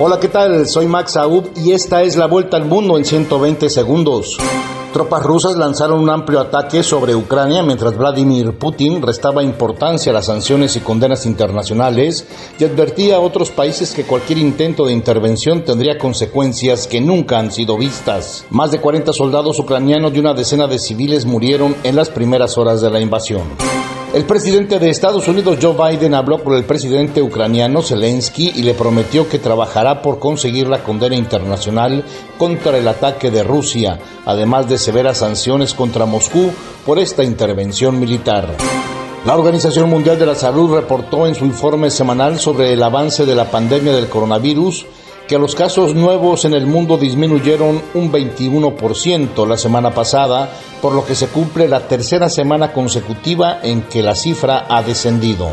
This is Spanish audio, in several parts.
Hola, ¿qué tal? Soy Max Aub y esta es la vuelta al mundo en 120 segundos. Tropas rusas lanzaron un amplio ataque sobre Ucrania mientras Vladimir Putin restaba importancia a las sanciones y condenas internacionales y advertía a otros países que cualquier intento de intervención tendría consecuencias que nunca han sido vistas. Más de 40 soldados ucranianos y una decena de civiles murieron en las primeras horas de la invasión. El presidente de Estados Unidos, Joe Biden, habló con el presidente ucraniano Zelensky y le prometió que trabajará por conseguir la condena internacional contra el ataque de Rusia, además de severas sanciones contra Moscú por esta intervención militar. La Organización Mundial de la Salud reportó en su informe semanal sobre el avance de la pandemia del coronavirus que los casos nuevos en el mundo disminuyeron un 21% la semana pasada, por lo que se cumple la tercera semana consecutiva en que la cifra ha descendido.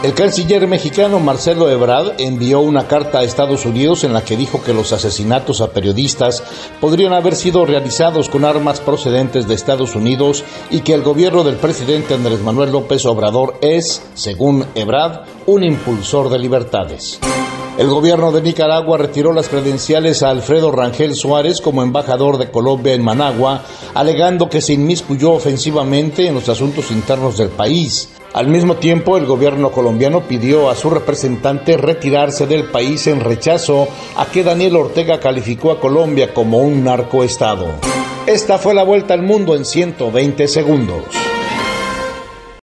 El canciller mexicano Marcelo Ebrard envió una carta a Estados Unidos en la que dijo que los asesinatos a periodistas podrían haber sido realizados con armas procedentes de Estados Unidos y que el gobierno del presidente Andrés Manuel López Obrador es, según Ebrard, un impulsor de libertades. El gobierno de Nicaragua retiró las credenciales a Alfredo Rangel Suárez como embajador de Colombia en Managua, alegando que se inmiscuyó ofensivamente en los asuntos internos del país. Al mismo tiempo, el gobierno colombiano pidió a su representante retirarse del país en rechazo a que Daniel Ortega calificó a Colombia como un narcoestado. Esta fue la vuelta al mundo en 120 segundos.